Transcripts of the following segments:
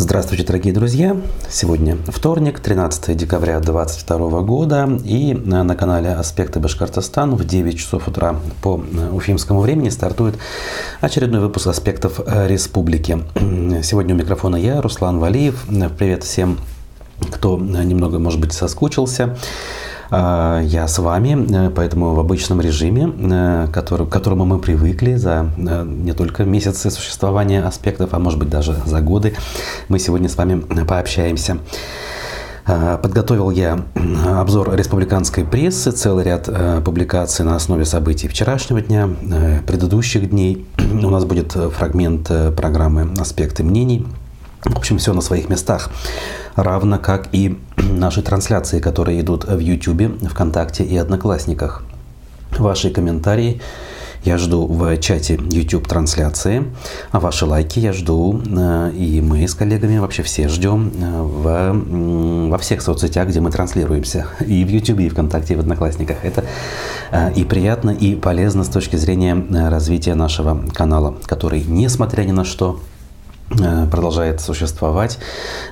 Здравствуйте, дорогие друзья! Сегодня вторник, 13 декабря 2022 года и на канале «Аспекты Башкортостан» в 9 часов утра по уфимскому времени стартует очередной выпуск «Аспектов Республики». Сегодня у микрофона я, Руслан Валиев. Привет всем, кто немного, может быть, соскучился. А, я с вами, э, поэтому в обычном режиме, э, к которому мы привыкли за э, не только месяцы существования аспектов, а может быть даже за годы, мы сегодня с вами пообщаемся. А, подготовил я обзор республиканской прессы, целый ряд публикаций на основе событий вчерашнего дня, предыдущих дней. У нас будет фрагмент программы «Аспекты мнений». В общем, все на своих местах равно как и наши трансляции, которые идут в YouTube, ВКонтакте и Одноклассниках. Ваши комментарии я жду в чате YouTube трансляции, а ваши лайки я жду, э, и мы с коллегами вообще все ждем э, в, во всех соцсетях, где мы транслируемся, и в YouTube, и ВКонтакте, и в Одноклассниках. Это э, и приятно, и полезно с точки зрения развития нашего канала, который, несмотря ни на что, продолжает существовать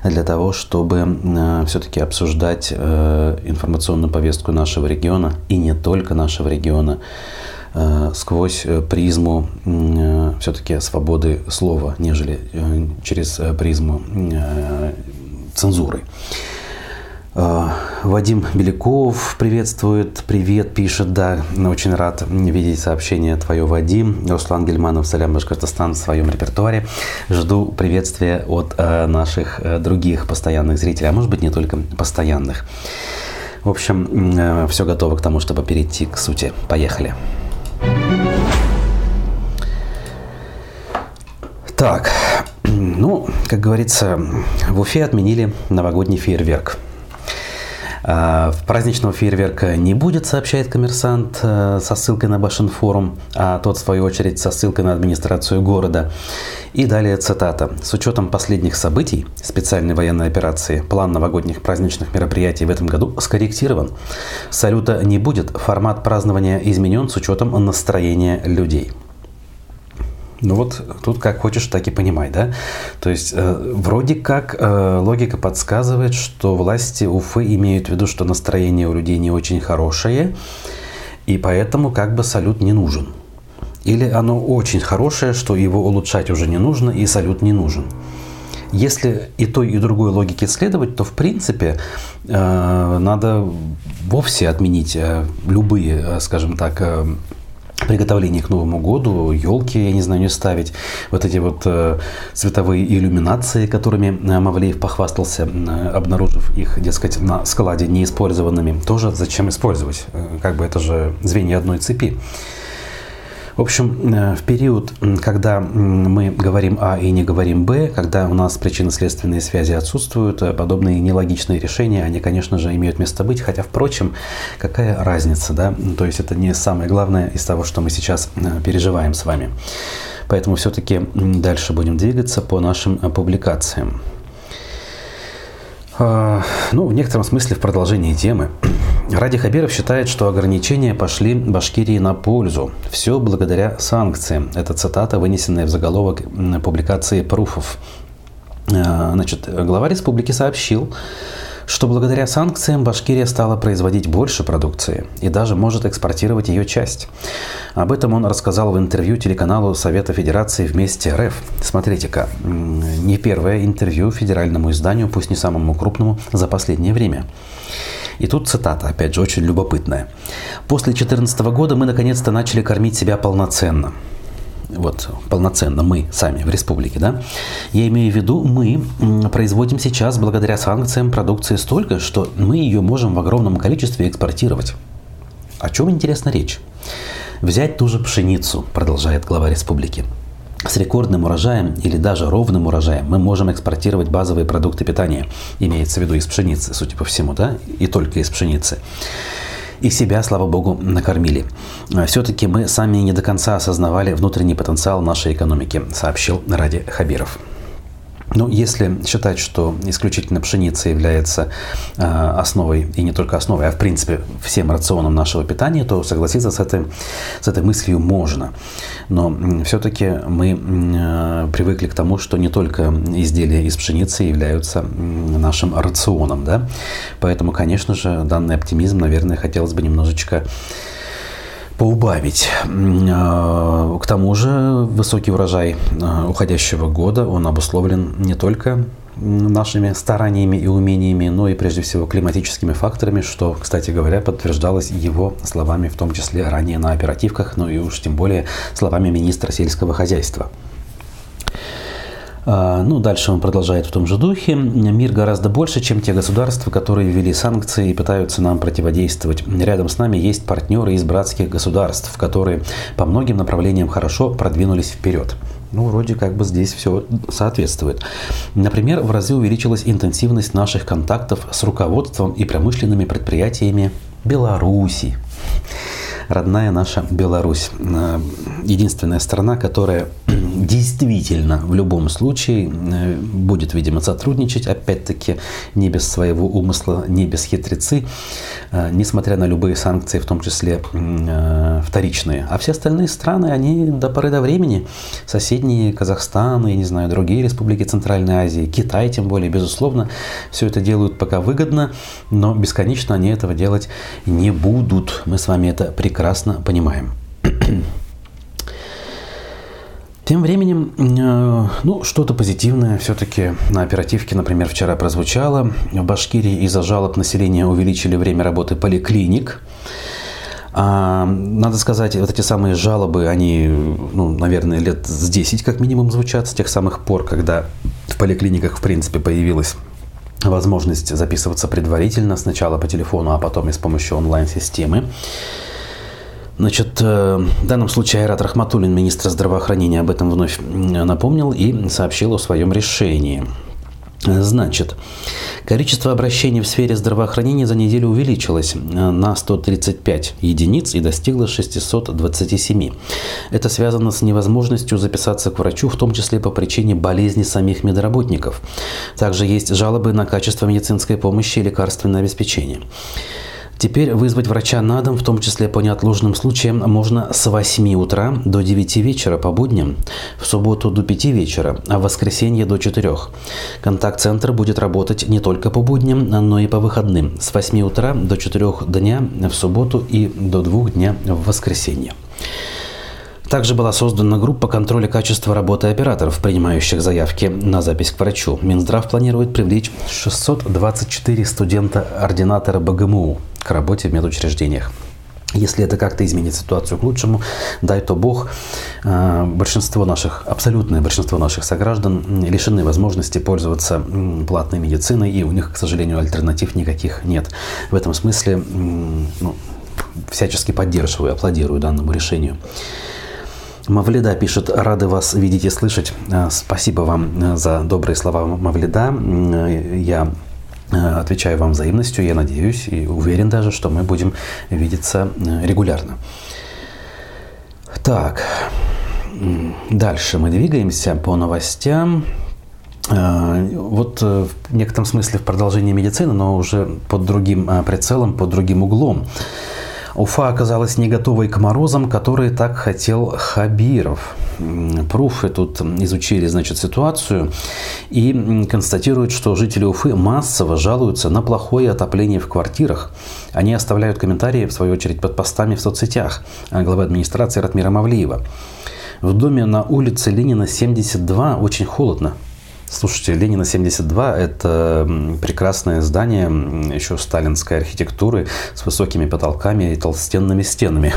для того, чтобы э, все-таки обсуждать э, информационную повестку нашего региона и не только нашего региона сквозь призму все-таки свободы слова, нежели через призму цензуры. А, Вадим Беляков приветствует, привет, пишет, да, очень рад видеть сообщение твое, Вадим. Руслан Гельманов, Салям Башкортостан в своем репертуаре. Жду приветствия от э, наших э, других постоянных зрителей, а может быть не только постоянных. В общем, э, все готово к тому, чтобы перейти к сути. Поехали. Так, ну, как говорится, в Уфе отменили новогодний фейерверк – праздничного фейерверка не будет, сообщает коммерсант э, со ссылкой на Башинфорум, а тот, в свою очередь, со ссылкой на администрацию города. И далее цитата. «С учетом последних событий специальной военной операции план новогодних праздничных мероприятий в этом году скорректирован. Салюта не будет, формат празднования изменен с учетом настроения людей». Ну вот тут как хочешь, так и понимай, да? То есть э, вроде как э, логика подсказывает, что власти Уфы имеют в виду, что настроение у людей не очень хорошее, и поэтому как бы салют не нужен. Или оно очень хорошее, что его улучшать уже не нужно, и салют не нужен. Если и той, и другой логике следовать, то в принципе э, надо вовсе отменить э, любые, э, скажем так, э, приготовлении к Новому году, елки, я не знаю, не ставить, вот эти вот э, цветовые иллюминации, которыми э, Мавлеев похвастался, э, обнаружив их, дескать, на складе неиспользованными, тоже зачем использовать? Э, как бы это же звенья одной цепи. В общем, э, в период, когда мы говорим А и не говорим Б, когда у нас причинно-следственные связи отсутствуют, э, подобные нелогичные решения, они, конечно же, имеют место быть. Хотя, впрочем, какая разница, да? То есть это не самое главное из того, что мы сейчас э, переживаем с вами. Поэтому все-таки дальше будем двигаться по нашим публикациям. А, ну, в некотором смысле в продолжении темы. Ради Хабиров считает, что ограничения пошли Башкирии на пользу. Все благодаря санкциям. Это цитата, вынесенная в заголовок публикации «Пруфов». А, значит, глава республики сообщил, что благодаря санкциям Башкирия стала производить больше продукции и даже может экспортировать ее часть. Об этом он рассказал в интервью телеканалу Совета Федерации «Вместе РФ». Смотрите-ка, не первое интервью федеральному изданию, пусть не самому крупному, за последнее время. И тут цитата, опять же, очень любопытная. «После 2014 года мы наконец-то начали кормить себя полноценно вот полноценно мы сами в республике, да, я имею в виду, мы производим сейчас благодаря санкциям продукции столько, что мы ее можем в огромном количестве экспортировать. О чем интересна речь? Взять ту же пшеницу, продолжает глава республики. С рекордным урожаем или даже ровным урожаем мы можем экспортировать базовые продукты питания. Имеется в виду из пшеницы, судя по всему, да, и только из пшеницы и себя, слава богу, накормили. Все-таки мы сами не до конца осознавали внутренний потенциал нашей экономики, сообщил Ради Хабиров. Но если считать, что исключительно пшеница является э, основой, и не только основой, а в принципе всем рационом нашего питания, то согласиться с этой, с этой мыслью можно. Но все-таки мы э, привыкли к тому, что не только изделия из пшеницы являются нашим рационом. Да? Поэтому, конечно же, данный оптимизм, наверное, хотелось бы немножечко поубавить. А, к тому же высокий урожай а, уходящего года, он обусловлен не только нашими стараниями и умениями, но и прежде всего климатическими факторами, что, кстати говоря, подтверждалось его словами, в том числе ранее на оперативках, ну и уж тем более словами министра сельского хозяйства. А, ну, дальше он продолжает в том же духе. Мир гораздо больше, чем те государства, которые ввели санкции и пытаются нам противодействовать. Рядом с нами есть партнеры из братских государств, которые по многим направлениям хорошо продвинулись вперед. Ну, вроде как бы здесь все соответствует. Например, в разы увеличилась интенсивность наших контактов с руководством и промышленными предприятиями Беларуси родная наша Беларусь. Э, единственная страна, которая действительно в любом случае э, будет, видимо, сотрудничать, опять-таки, не без своего умысла, не без хитрецы, э, несмотря на любые санкции, в том числе вторичные. А все остальные страны, они до поры до времени, соседние Казахстан, я не знаю, другие республики Центральной Азии, Китай тем более, безусловно, все это делают пока выгодно, но бесконечно они этого делать не будут. Мы с вами это прекрасно понимаем. Тем временем, э, ну, что-то позитивное все-таки на оперативке, например, вчера прозвучало. В Башкирии из-за жалоб населения увеличили время работы поликлиник. А, надо сказать, вот эти самые жалобы, они, ну, наверное, лет с 10 как минимум звучат, с тех самых пор, когда в поликлиниках, в принципе, появилась возможность записываться предварительно, сначала по телефону, а потом и с помощью онлайн-системы. Значит, э, в данном случае Айрат Рахматуллин, министр здравоохранения, об этом вновь напомнил и сообщил о своем решении. Значит, количество обращений в сфере здравоохранения за неделю увеличилось э, на 135 единиц и достигло 627. Это связано с невозможностью записаться к врачу, в том числе по причине болезни самих медработников. Также есть жалобы на качество медицинской помощи и лекарственное обеспечение. Теперь вызвать врача на дом, в том числе по неотложным случаям, можно с 8 утра до 9 вечера по будням, в субботу до 5 вечера, а в воскресенье до 4. Контакт-центр будет работать не только по будням, но и по выходным, с 8 утра до 4 дня в субботу и до 2 дня в воскресенье. Также была создана группа контроля качества работы операторов, принимающих заявки на запись к врачу. Минздрав планирует привлечь 624 студента-ординатора БГМУ к работе в медучреждениях. Если это как-то изменит ситуацию к лучшему, дай то Бог, э, большинство наших, абсолютное большинство наших сограждан лишены возможности пользоваться платной медициной, и у них, к сожалению, альтернатив никаких нет. В этом смысле ну, всячески поддерживаю, аплодирую данному решению. Мавлида пишет, рады вас видеть и слышать. Э, спасибо вам э, за добрые слова Мавлида. Я Э, отвечаю вам взаимностью, я надеюсь и уверен даже, что мы будем видеться регулярно. Так, дальше мы двигаемся по новостям. Вот в некотором смысле в продолжении медицины, но уже под другим прицелом, под другим углом. Уфа оказалась не готовой к морозам, которые так хотел Хабиров. Пруфы тут изучили значит, ситуацию и констатируют, что жители Уфы массово жалуются на плохое отопление в квартирах. Они оставляют комментарии, в свою очередь, под постами в соцсетях главы администрации Ратмира Мавлиева. В доме на улице Ленина 72 очень холодно. Слушайте, Ленина 72 – это прекрасное здание еще сталинской архитектуры с высокими потолками и толстенными стенами.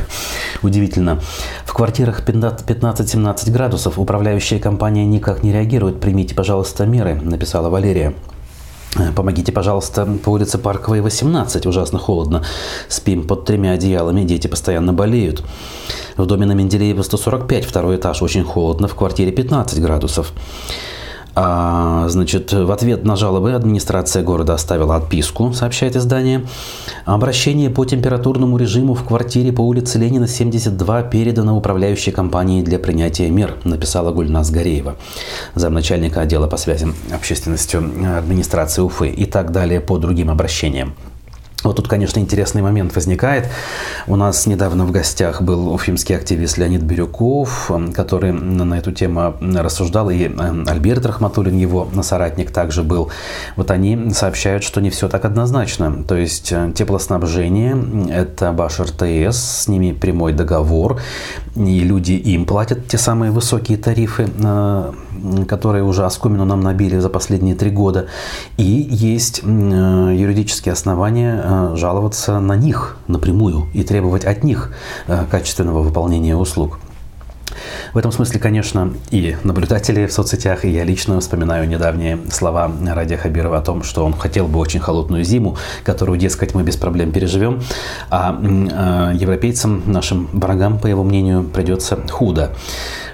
Удивительно. В квартирах 15-17 градусов управляющая компания никак не реагирует. Примите, пожалуйста, меры, написала Валерия. Помогите, пожалуйста, по улице Парковой 18. Ужасно холодно. Спим под тремя одеялами, дети постоянно болеют. В доме на Менделеева 145, второй этаж, очень холодно. В квартире 15 градусов. А, значит, в ответ на жалобы администрация города оставила отписку, сообщает издание. Обращение по температурному режиму в квартире по улице Ленина, 72, передано управляющей компании для принятия мер, написала Гульнас Гореева, замначальника отдела по связям общественностью администрации Уфы и так далее по другим обращениям. Вот тут, конечно, интересный момент возникает. У нас недавно в гостях был уфимский активист Леонид Бирюков, который на эту тему рассуждал, и э, Альберт Рахматуллин, его соратник, также был. Вот они сообщают, что не все так однозначно. То есть э, теплоснабжение – это Баш РТС, с ними прямой договор, и люди им платят те самые высокие тарифы, э, которые уже оскомину нам набили за последние три года. И есть юридические основания Э, жаловаться на них напрямую и требовать от них э, качественного выполнения услуг. В этом смысле, конечно, и наблюдатели в соцсетях, и я лично вспоминаю недавние слова Радия Хабирова о том, что он хотел бы очень холодную зиму, которую, дескать, мы без проблем переживем, а э, европейцам, нашим врагам, по его мнению, придется худо.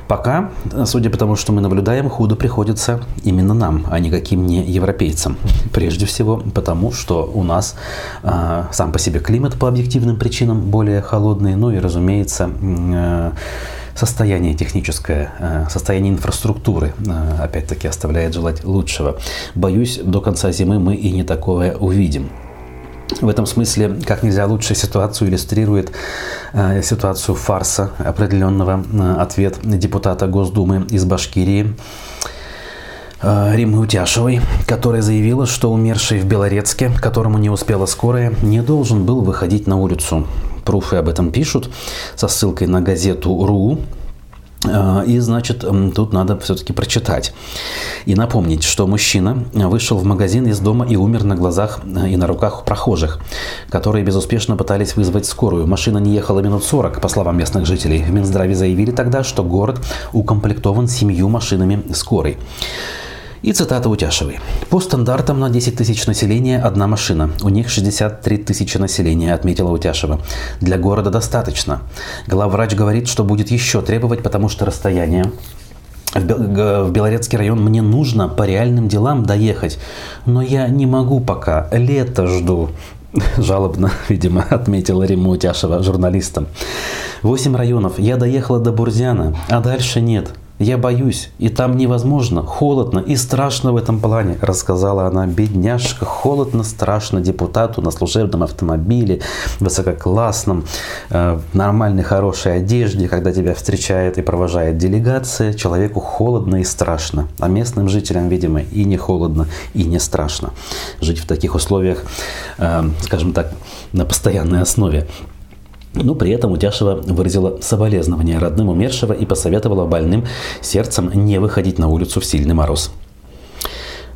Пока, судя по тому, что мы наблюдаем, худо приходится именно нам, а никаким не европейцам. Прежде всего потому, что у нас э, сам по себе климат по объективным причинам более холодный, ну и, разумеется, э, состояние техническое, э, состояние инфраструктуры, э, опять-таки, оставляет желать лучшего. Боюсь, до конца зимы мы и не такое увидим. В этом смысле как нельзя лучше ситуацию иллюстрирует э, ситуацию фарса определенного э, ответ депутата Госдумы из Башкирии э, Риммы Утяшевой, которая заявила, что умерший в Белорецке, которому не успела скорая, не должен был выходить на улицу. Пруфы об этом пишут со ссылкой на газету «РУ», а, и, значит, тут надо все-таки прочитать. И напомнить, что мужчина вышел в магазин из дома и умер на глазах э, и на руках прохожих, которые безуспешно пытались вызвать скорую. Машина не ехала минут 40, по словам местных жителей. В Минздраве заявили тогда, что город укомплектован семью машинами скорой. И цитата Утяшевой. «По стандартам на 10 тысяч населения одна машина. У них 63 тысячи населения», отметила Утяшева. «Для города достаточно. Главврач говорит, что будет еще требовать, потому что расстояние в Белорецкий район мне нужно по реальным делам доехать. Но я не могу пока. Лето жду. Жалобно, видимо, отметила Рима Утяшева журналистам. Восемь районов. Я доехала до Бурзяна, а дальше нет. Я боюсь, и там невозможно, холодно и страшно в этом плане, рассказала она. Бедняжка, холодно, страшно депутату на служебном автомобиле, высококлассном, э, нормальной, хорошей одежде, когда тебя встречает и провожает делегация, человеку холодно и страшно. А местным жителям, видимо, и не холодно, и не страшно. Жить в таких условиях, э, скажем так, на постоянной основе. Но при этом Утяшева выразила соболезнования родным умершего и посоветовала больным сердцем не выходить на улицу в сильный мороз.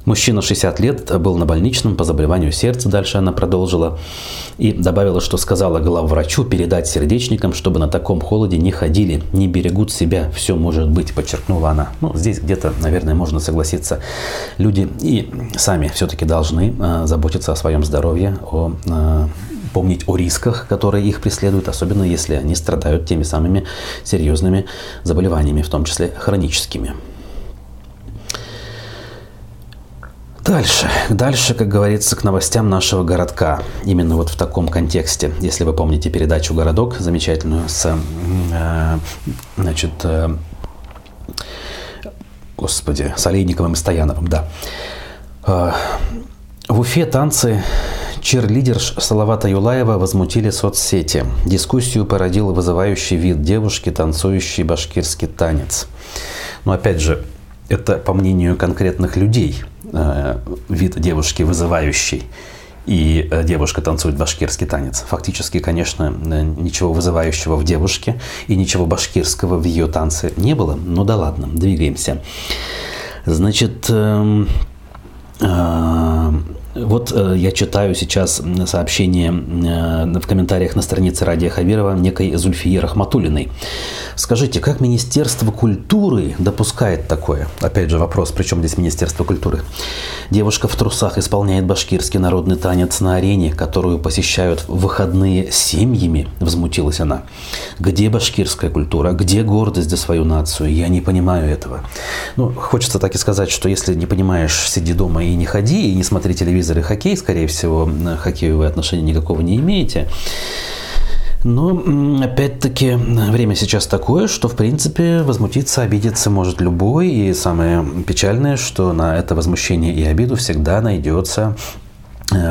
Мужчина 60 лет был на больничном по заболеванию сердца, дальше она продолжила. И добавила, что сказала главврачу передать сердечникам, чтобы на таком холоде не ходили, не берегут себя, все может быть, подчеркнула она. Ну, здесь где-то, наверное, можно согласиться. Люди и сами все-таки должны э, заботиться о своем здоровье, о э, помнить о рисках, которые их преследуют, особенно если они страдают теми самыми серьезными заболеваниями, в том числе хроническими. Дальше, дальше, как говорится, к новостям нашего городка. Именно вот в таком контексте. Если вы помните передачу «Городок», замечательную с, э, значит, э, господи, с Олейниковым и Стояновым, да. Э, в Уфе танцы Черлидерш Салавата Юлаева возмутили соцсети. Дискуссию породил вызывающий вид девушки, танцующий башкирский танец. Но опять же, это по мнению конкретных людей э, вид девушки вызывающий и э, девушка танцует башкирский танец. Фактически, конечно, э, ничего вызывающего в девушке и ничего башкирского в ее танце не было. Ну да ладно, двигаемся. Значит, э, э, Вот э, я читаю сейчас сообщение э, в комментариях на странице Радия Хабирова некой Зульфии Рахматулиной. Скажите, как Министерство культуры допускает такое? Опять же вопрос, при чем здесь Министерство культуры? Девушка в трусах исполняет башкирский народный танец на арене, которую посещают выходные семьями, возмутилась она. Где башкирская культура? Где гордость за свою нацию? Я не понимаю этого. Ну, хочется так и сказать, что если не понимаешь, сиди дома и не ходи, и не смотри телевизор и хоккей, скорее всего, хоккею вы отношения никакого не имеете. Но, опять-таки, время сейчас такое, что, в принципе, возмутиться, обидеться может любой. И самое печальное, что на это возмущение и обиду всегда найдется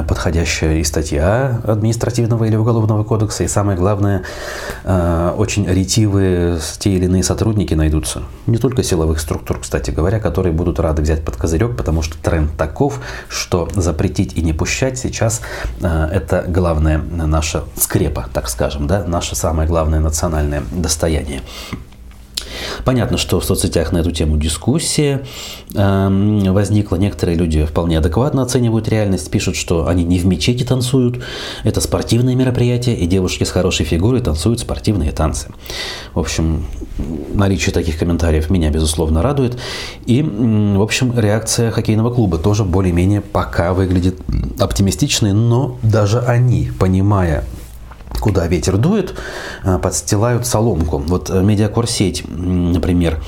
подходящая и статья административного или уголовного кодекса, и самое главное, э, очень ретивые те или иные сотрудники найдутся. Не только силовых структур, кстати говоря, которые будут рады взять под козырек, потому что тренд таков, что запретить и не пущать сейчас э, это главное наша скрепа, так скажем, да, наше самое главное национальное достояние. Понятно, что в соцсетях на эту тему дискуссия э, возникла. Некоторые люди вполне адекватно оценивают реальность, пишут, что они не в мечети танцуют, это спортивное мероприятие, и девушки с хорошей фигурой танцуют спортивные танцы. В общем, наличие таких комментариев меня, безусловно, радует. И, в общем, реакция хоккейного клуба тоже более-менее пока выглядит оптимистичной, но даже они, понимая куда ветер дует, э, подстилают соломку. Вот э, медиакорсеть, например,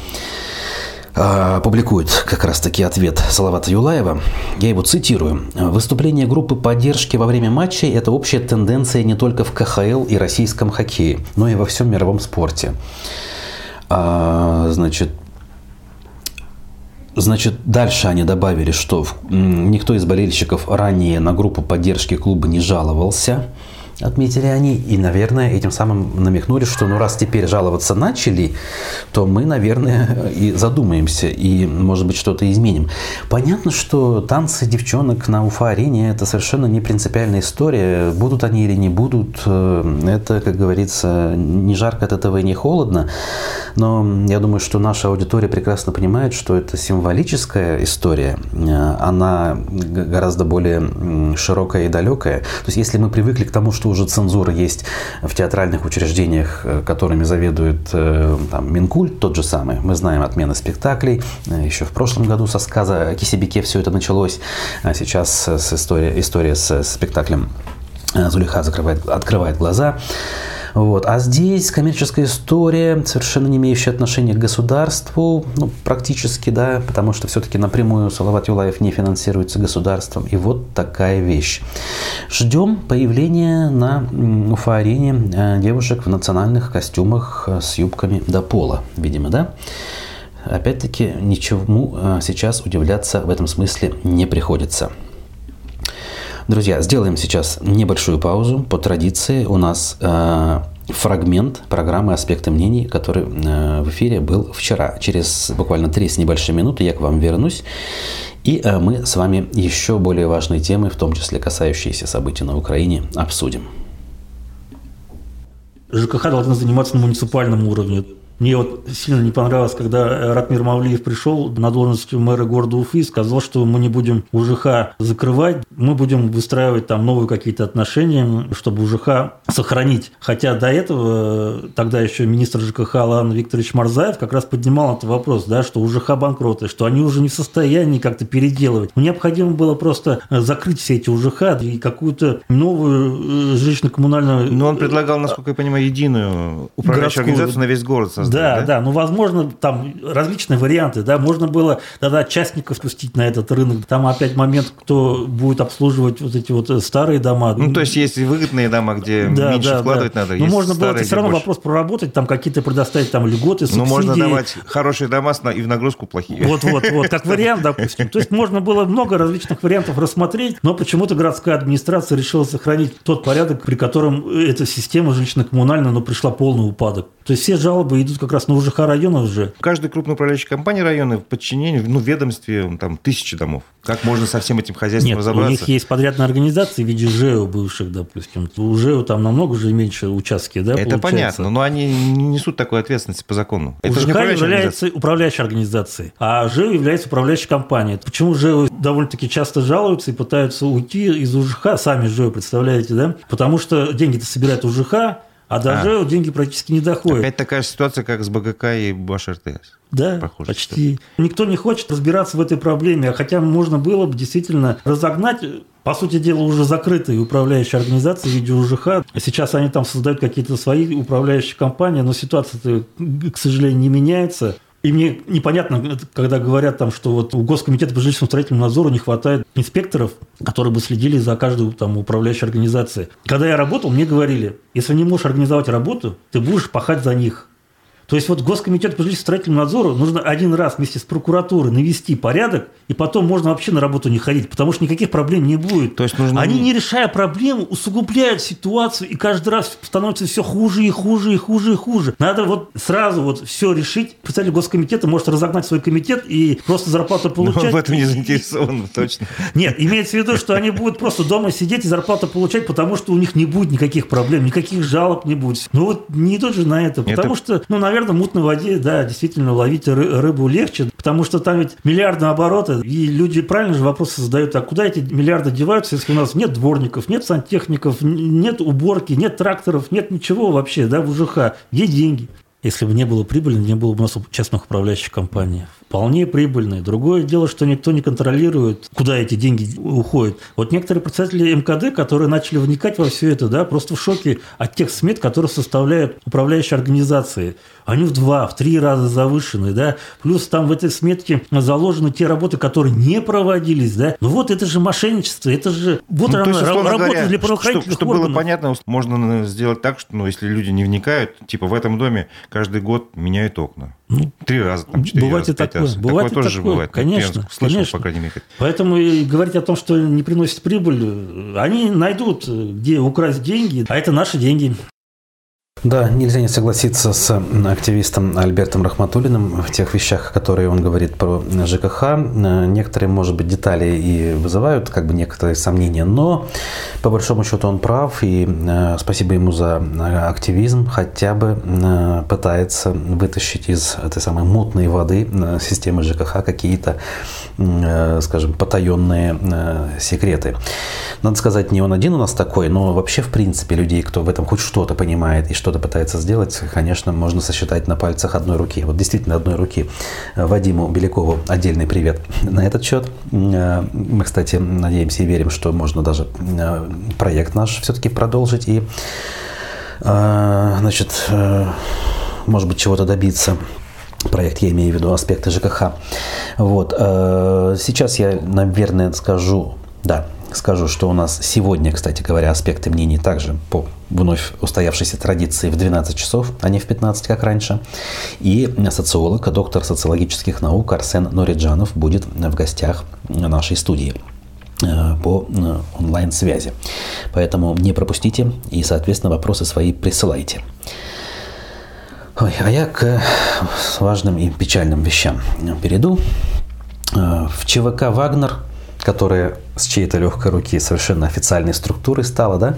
э, публикует как раз таки ответ Салавата Юлаева. Я его цитирую. «Выступление группы поддержки во время матчей – это общая тенденция не только в КХЛ и российском хоккее, но и во всем мировом спорте». А, значит, Значит, дальше они добавили, что никто из болельщиков ранее на группу поддержки клуба не жаловался отметили они, и, наверное, этим самым намекнули, что ну раз теперь жаловаться начали, то мы, наверное, и задумаемся, и, может быть, что-то изменим. Понятно, что танцы девчонок на Уфа-арене – это совершенно не принципиальная история. Будут они или не будут, э, это, как говорится, не жарко от этого и не холодно. Но я думаю, что наша аудитория прекрасно понимает, что это символическая история. Э, она гораздо более широкая и далекая. То есть, если мы привыкли к тому, что уже цензура есть в театральных учреждениях, э, которыми заведует э, там, Минкульт, тот же самый. Мы знаем отмены спектаклей. Э, Еще в прошлом году со сказа о Кисебеке все это началось. А сейчас с история, история с спектаклем Зулиха закрывает, открывает глаза. Вот. А здесь коммерческая история, совершенно не имеющая отношения к государству, ну, практически, да, потому что все-таки напрямую Салават Юлаев не финансируется государством. И вот такая вещь. Ждем появления на Уфа-арене э, девушек в национальных костюмах э, с юбками до пола, видимо, да? Опять-таки, ничему э, сейчас удивляться в этом смысле не приходится. Друзья, сделаем сейчас небольшую паузу. По традиции у нас э, фрагмент программы «Аспекты мнений», который э, в эфире был вчера. Через буквально три с небольшой минуты я к вам вернусь. И э, мы с вами еще более важные темы, в том числе касающиеся событий на Украине, обсудим. ЖКХ должна заниматься на муниципальном уровне. Мне вот сильно не понравилось, когда э, Ратмир Мавлиев пришел на должность мэра города Уфы и сказал, что мы не будем УЖХ закрывать, мы будем выстраивать там новые какие-то отношения, чтобы УЖХ сохранить. Хотя до этого, э, тогда еще министр ЖКХ Алан Викторович Марзаев как раз поднимал этот вопрос, да, что УЖХ банкроты, что они уже не в состоянии как-то переделывать. Необходимо было просто э, закрыть все эти УЖХ и какую-то новую жилищно-коммунальную... Но он предлагал, насколько я понимаю, единую управляющую организацию на весь город создать да, да, да. Ну, возможно, там различные варианты, да. Можно было тогда частников спустить на этот рынок. Там опять момент, кто будет обслуживать вот эти вот старые дома. Ну, то есть есть выгодные дома, где да, меньше да, вкладывать да. надо. Ну, можно было все равно больше. вопрос проработать, там какие-то предоставить там льготы, субсидии. Ну, можно давать хорошие дома и в нагрузку плохие. Вот, вот, вот, как вариант, допустим. То есть можно было много различных вариантов рассмотреть, но почему-то городская администрация решила сохранить тот порядок, при котором эта система жилищно-коммунальная, но пришла полный упадок. То есть все жалобы идут как раз на УЖХ районов же. Каждая крупная управляющая компания района в подчинении, ну, в ведомстве там тысячи домов. Как можно со всем этим хозяйством Нет, разобраться? у них есть подрядные организации в виде ЖЭО бывших, допустим. У ЖЭО там намного же меньше участки, да, Это получается? понятно, но они не несут такой ответственности по закону. Это же УЖХ не управляющая является управляющей организацией, а ЖЭО является управляющей компанией. Почему ЖЭО довольно-таки часто жалуются и пытаются уйти из УЖХ, сами ЖЭО, представляете, да? Потому что деньги-то собирает УЖХ, а до А. ЖЭО деньги практически не доходят. Опять такая же ситуация, как с БГК и Баш РТС. Да, Похоже, почти. Никто не хочет разбираться в этой проблеме, а хотя можно было бы действительно разогнать, по сути дела, уже закрытые управляющие организации в виде УЖХ. Сейчас они там создают какие-то свои управляющие компании, но ситуация, к сожалению, не меняется. И мне непонятно, когда говорят там, что вот у Госкомитета по жилищному строительному надзору не хватает инспекторов, которые бы следили за каждой там управляющей организацией. Когда я работал, мне говорили, если не можешь организовать работу, ты будешь пахать за них. То есть вот Госкомитет по строительному надзору нужно один раз вместе с прокуратурой навести порядок, и потом можно вообще на работу не ходить, потому что никаких проблем не будет. То есть нужно- Они, не решая проблему, усугубляют ситуацию, и каждый раз становится все хуже и хуже и хуже и хуже. Надо вот сразу вот все решить. Представитель Госкомитета может разогнать свой комитет и просто зарплату Но получать. он в этом не заинтересован, точно. Нет, имеется в виду, что они будут просто дома сидеть и зарплату получать, потому что у них не будет никаких проблем, никаких жалоб не будет. Ну вот не идут же на это, потому что, ну, наверное, в мутной воде, да, действительно ловить ры- рыбу легче, потому что там ведь миллиардные обороты, и люди правильно же вопросы задают, а куда эти миллиарды деваются, если у нас нет дворников, нет сантехников, нет уборки, нет тракторов, нет ничего вообще, да, в УЖХ, где деньги? Если бы не было прибыли, не было бы у нас частных управляющих компаний. Вполне прибыльные. Другое дело, что никто не контролирует, куда эти деньги уходят. Вот некоторые представители МКД, которые начали вникать во все это, да, просто в шоке от тех смет, которые составляют управляющие организации. Они в два, в три раза завышены, да. Плюс там в этой сметке заложены те работы, которые не проводились, да. Ну вот это же мошенничество, это же вот Ну, она, есть, работа говоря, для правоохранительных Чтобы было органов. понятно, можно сделать так, что, ну, если люди не вникают, типа в этом доме каждый год меняют окна. Три раза, там, четыре Ну, бывает раза, пять такое. Бывает такое тоже же такое. бывает. Конечно, Я слышал, конечно. по крайней мере. Поэтому и говорить о том, что не приносит прибыль, они найдут, где украсть деньги, а это наши деньги. Да, нельзя не согласиться с активистом Альбертом Рахматулиным в тех вещах, которые он говорит про ЖКХ. Э, Некоторые, может быть, детали и вызывают как бы некоторые сомнения, но по большому счету он прав, и э, спасибо ему за э, активизм, хотя бы э, пытается вытащить из этой самой мутной воды э, системы ЖКХ какие-то, э, скажем, потаенные э, секреты. Надо сказать, не он один у нас такой, но вообще, в принципе, людей, кто в этом хоть что-то понимает и что-то пытается сделать, конечно, можно сосчитать на пальцах одной руки. Вот действительно одной руки. Вадиму Белякову отдельный привет на этот счет. Э, Мы, кстати, надеемся и верим, что можно даже э, проект наш все-таки продолжить и, э, значит, может быть, чего-то добиться проект, я имею в виду аспекты ЖКХ. Вот. Сейчас я, наверное, скажу, да, скажу, что у нас сегодня, кстати говоря, аспекты мнений также по вновь устоявшейся традиции в 12 часов, а не в 15, как раньше. И социолог, доктор социологических наук Арсен Нориджанов будет в гостях нашей студии э, по э, онлайн-связи. Поэтому не пропустите и, соответственно, вопросы свои присылайте. Ой, а я к важным и печальным вещам перейду. Э, В ЧВК «Вагнер», которая с чьей-то легкой руки совершенно официальной структурой стала, да,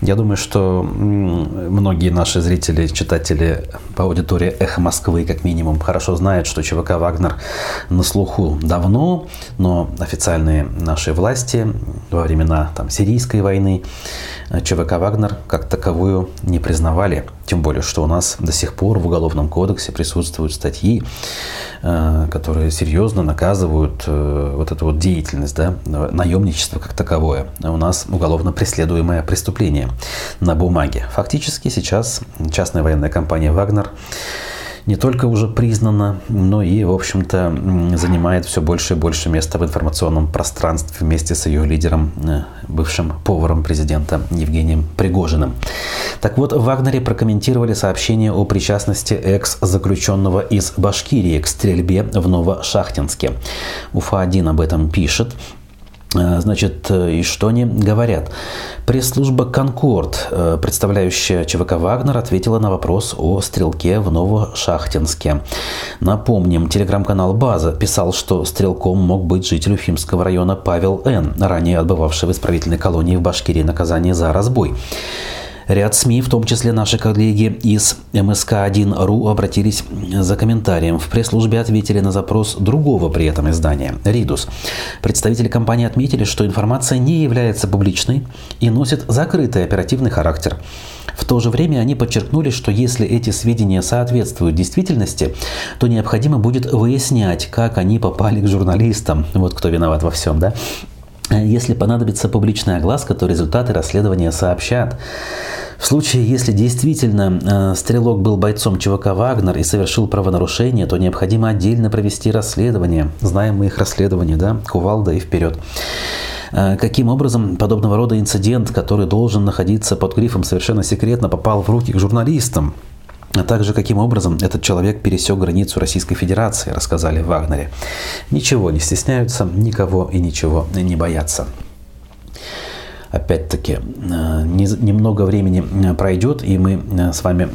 я думаю, что многие наши зрители, читатели по аудитории «Эхо Москвы» как минимум хорошо знают, что ЧВК «Вагнер» на слуху давно, но официальные наши власти во времена там, сирийской войны э, ЧВК «Вагнер» как таковую не признавали. Тем более, что у нас до сих пор в Уголовном кодексе присутствуют статьи, э, которые серьезно наказывают э, вот эту вот деятельность, да, наемничество как таковое. У нас уголовно преследуемое преступление на бумаге. Фактически сейчас частная военная компания «Вагнер» не только уже признана, но и, в общем-то, занимает все больше и больше места в информационном пространстве вместе с ее лидером, э, бывшим поваром президента Евгением Пригожиным. Так вот, в Вагнере прокомментировали сообщение о причастности экс-заключенного из Башкирии к стрельбе в Новошахтинске. Уфа-1 об этом пишет. Э, значит, э, и что они говорят? Пресс-служба «Конкорд», э, представляющая ЧВК «Вагнер», ответила на вопрос о стрелке в Новошахтинске. Напомним, телеграм-канал «База» писал, что стрелком мог быть житель Уфимского района Павел Н., ранее отбывавший в исправительной колонии в Башкирии наказание за разбой. Ряд СМИ, в том числе наши коллеги из МСК-1.ру, обратились за комментарием. В пресс-службе ответили на запрос другого при этом издания – «Ридус». Представители компании отметили, что информация не является публичной и носит закрытый оперативный характер. В то же время они подчеркнули, что если эти сведения соответствуют действительности, то необходимо будет выяснять, как они попали к журналистам. Вот кто виноват во всем, да? Если понадобится публичная огласка, то результаты расследования сообщат. В случае, если действительно э, стрелок был бойцом ЧВК «Вагнер» и совершил правонарушение, то необходимо отдельно провести расследование. Знаем мы их расследование, да? Кувалда и вперед. Э, каким образом подобного рода инцидент, который должен находиться под грифом совершенно секретно, попал в руки к журналистам? А также каким образом этот человек пересек границу Российской Федерации, рассказали в Вагнере. Ничего не стесняются, никого и ничего не боятся. Опять-таки, э, немного времени э, пройдет, и мы э, с вами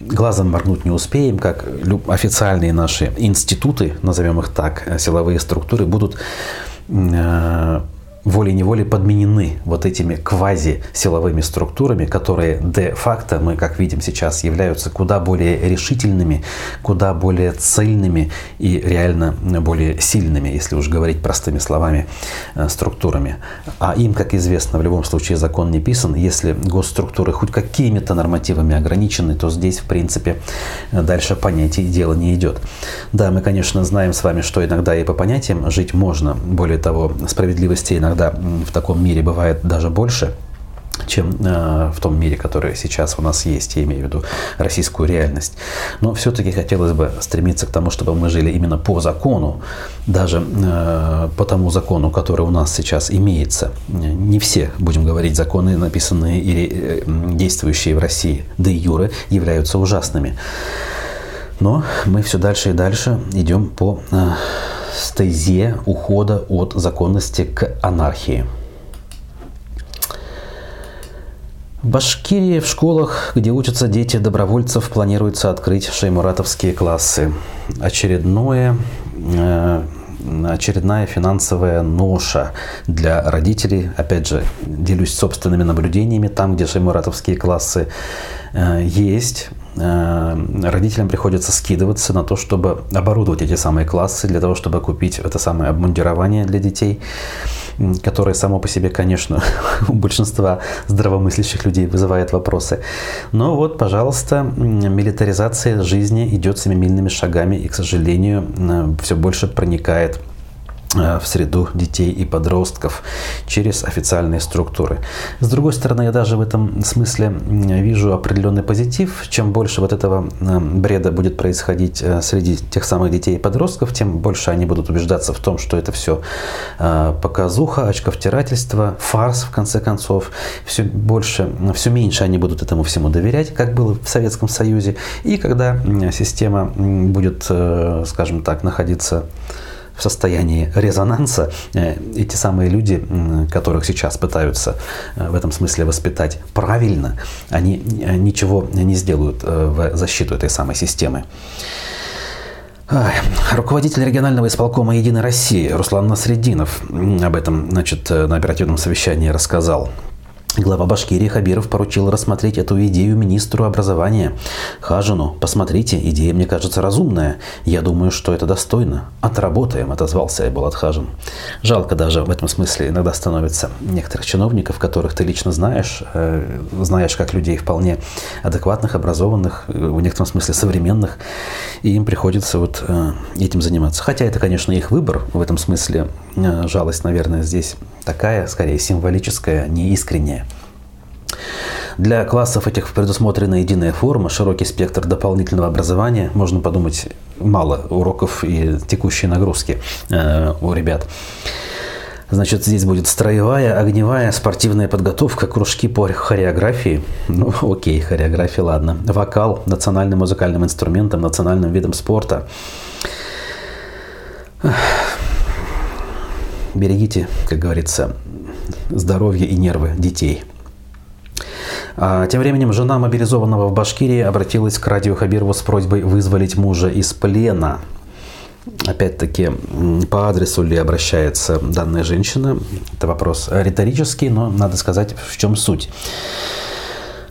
глазом моргнуть не успеем, как официальные наши институты, назовем их так, силовые структуры, будут волей-неволей подменены вот этими квази-силовыми структурами, которые де-факто, мы как видим сейчас, являются куда более решительными, куда более цельными и реально более сильными, если уж говорить простыми словами, э, структурами. А им, как известно, в любом случае закон не писан. Если госструктуры хоть какими-то нормативами ограничены, то здесь, в принципе, дальше понятий дело не идет. Да, мы, конечно, знаем с вами, что иногда и по понятиям жить можно. Более того, справедливости иногда иногда в таком мире бывает даже больше, чем э, в том мире, который сейчас у нас есть, я имею в виду российскую реальность. Но все-таки хотелось бы стремиться к тому, чтобы мы жили именно по закону, даже э, по тому закону, который у нас сейчас имеется. Не все, будем говорить, законы, написанные или э, действующие в России, да и юры, являются ужасными. Но мы все дальше и дальше идем по э, стезе ухода от законности к анархии. В Башкирии в школах, где учатся дети добровольцев, планируется открыть шеймуратовские классы. Очередное э, очередная финансовая ноша для родителей. Опять же, делюсь собственными наблюдениями там, где шеймуратовские классы э, есть. Э, родителям приходится скидываться на то, чтобы оборудовать эти самые классы, для того, чтобы купить это самое обмундирование для детей, которое само по себе, конечно, у большинства здравомыслящих людей вызывает вопросы. Но вот, пожалуйста, милитаризация жизни идет семимильными шагами и, к сожалению, все больше проникает в среду детей и подростков через официальные структуры. С другой стороны, я даже в этом смысле вижу определенный позитив. Чем больше вот этого э, бреда будет происходить э, среди тех самых детей и подростков, тем больше они будут убеждаться в том, что это все показуха, очковтирательство, фарс, в конце концов. Все больше, все меньше они будут этому всему доверять, как было в Советском Союзе. И когда система будет, скажем так, находиться в состоянии резонанса, э, эти самые люди, которых сейчас пытаются э, в этом смысле воспитать правильно, они э, ничего не сделают в защиту этой самой системы. Руководитель регионального исполкома «Единой России» Руслан Насреддинов об этом значит, на оперативном совещании рассказал. Глава Башкирии Хабиров поручил рассмотреть эту идею министру образования. Хажину, посмотрите, идея мне кажется разумная. Я думаю, что это достойно. Отработаем, отозвался Айбулат Хажин. Жалко даже в этом смысле иногда становится некоторых чиновников, которых ты лично знаешь, э, знаешь как людей вполне адекватных, образованных, э, в некотором смысле современных, и им приходится вот э, этим заниматься. Хотя это, конечно, их выбор, в этом смысле э, жалость, наверное, здесь такая, скорее, символическая, не искренняя. Для классов этих предусмотрена единая форма, широкий спектр дополнительного образования. Можно подумать, мало уроков и текущей нагрузки э, у ребят. Значит, здесь будет строевая, огневая, спортивная подготовка, кружки по хореографии. Ну, окей, хореография, ладно. Вокал, национальным музыкальным инструментом, национальным видом спорта. Берегите, как говорится, здоровье и нервы детей. А, тем временем жена мобилизованного в Башкирии обратилась к радио Хабирову с просьбой вызволить мужа из плена. Опять-таки, по адресу ли обращается данная женщина? Это вопрос риторический, но надо сказать, в чем суть.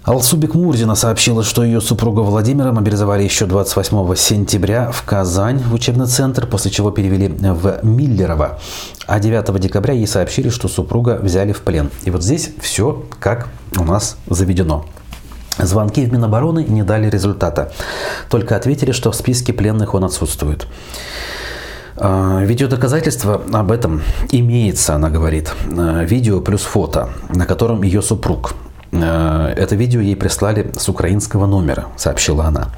Алсубик Мурзина сообщила, что ее супруга Владимира мобилизовали еще 28 сентября в Казань, в учебный центр, после чего перевели в Миллерово. А 9 декабря ей сообщили, что супруга взяли в плен. И вот здесь все как у нас заведено. Звонки в Минобороны не дали результата. Только ответили, что в списке пленных он отсутствует. А, видеодоказательство об этом имеется, она говорит. А, видео плюс фото, на котором ее супруг это видео ей прислали с украинского номера, сообщила она.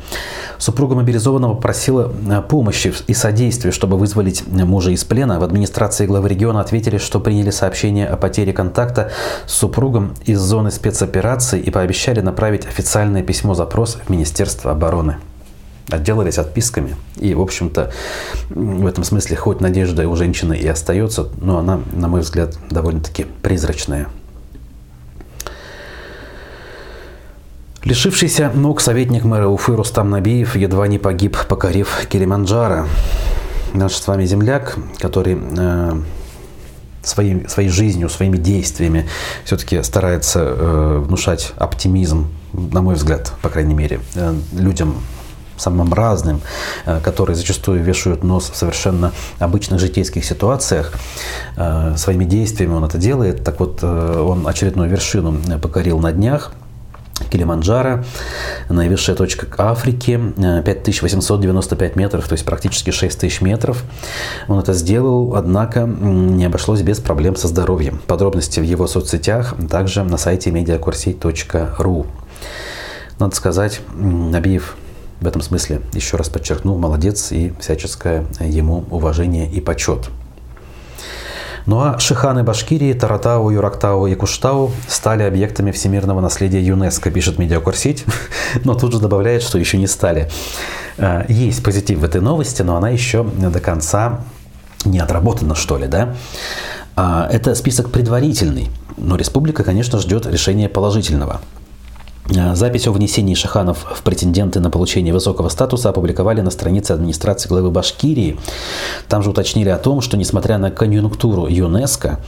Супруга мобилизованного просила э, помощи и содействия, чтобы вызволить мужа из плена. В администрации главы региона ответили, что приняли сообщение о потере контакта с супругом из зоны спецоперации и пообещали направить официальное письмо-запрос в Министерство обороны. Отделались отписками. И, в общем-то, в этом смысле хоть надежда у женщины и остается, но она, на мой взгляд, довольно-таки призрачная. Лишившийся ног советник мэра Уфы Рустам Набиев едва не погиб, покорив Килиманджаро. Наш с вами земляк, который э, своей, своей жизнью, своими действиями все-таки старается э, внушать оптимизм, на мой взгляд, по крайней мере, э, людям самым разным, э, которые зачастую вешают нос в совершенно обычных житейских ситуациях. Э, своими действиями он это делает. Так вот, э, он очередную вершину покорил на днях – Килиманджаро, наивысшая точка Африки, 5895 э, метров, то есть практически 6000 метров. Он это сделал, однако не обошлось без проблем со здоровьем. Подробности в его соцсетях, также на сайте mediacorsi.ru. Надо сказать, Набиев в этом смысле, еще раз подчеркнул, молодец и всяческое ему уважение и почет. Ну а Шиханы Башкирии, Таратау, Юрактау и Куштау стали объектами всемирного наследия ЮНЕСКО, пишет Медиакурсить, но тут же добавляет, что еще не стали. Э, есть позитив в этой новости, но она еще до конца не отработана, что ли, да? А, это список предварительный, но республика, конечно, ждет решения положительного. Э, запись о внесении шаханов в претенденты на получение высокого статуса опубликовали на странице администрации главы Башкирии. Там же уточнили о том, что несмотря на конъюнктуру ЮНЕСКО,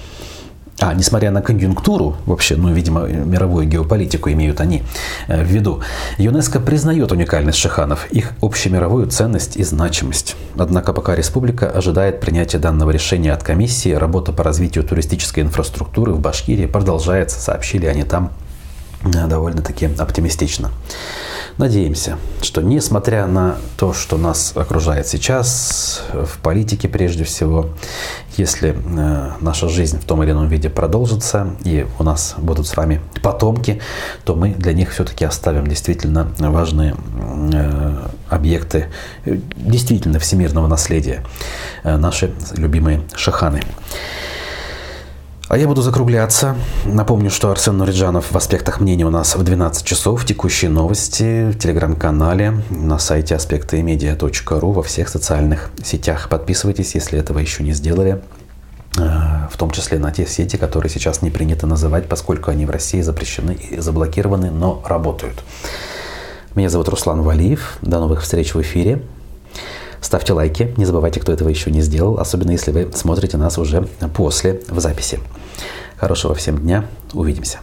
а, несмотря на конъюнктуру, вообще, ну, видимо, мировую геополитику имеют они э, в виду, ЮНЕСКО признает уникальность шаханов, их общемировую ценность и значимость. Однако пока республика ожидает принятия данного решения от комиссии, работа по развитию туристической инфраструктуры в Башкирии продолжается, сообщили они там довольно-таки оптимистично. Надеемся, что несмотря на то, что нас окружает сейчас, в политике прежде всего, если э, наша жизнь в том или ином виде продолжится, и у нас будут с вами потомки, то мы для них все-таки оставим действительно важные э, объекты действительно всемирного наследия, э, наши любимые шаханы. А я буду закругляться. Напомню, что Арсен Нуриджанов в аспектах мнений у нас в 12 часов. Текущие новости в телеграм-канале, на сайте аспектымедиа.ру, во всех социальных сетях. Подписывайтесь, если этого еще не сделали э, в том числе на те сети, которые сейчас не принято называть, поскольку они в России запрещены и заблокированы, но работают. Меня зовут Руслан Валиев. До новых встреч в эфире. Ставьте лайки, не забывайте, кто этого еще не сделал, особенно если вы смотрите нас уже после в записи. Хорошего всем дня, увидимся.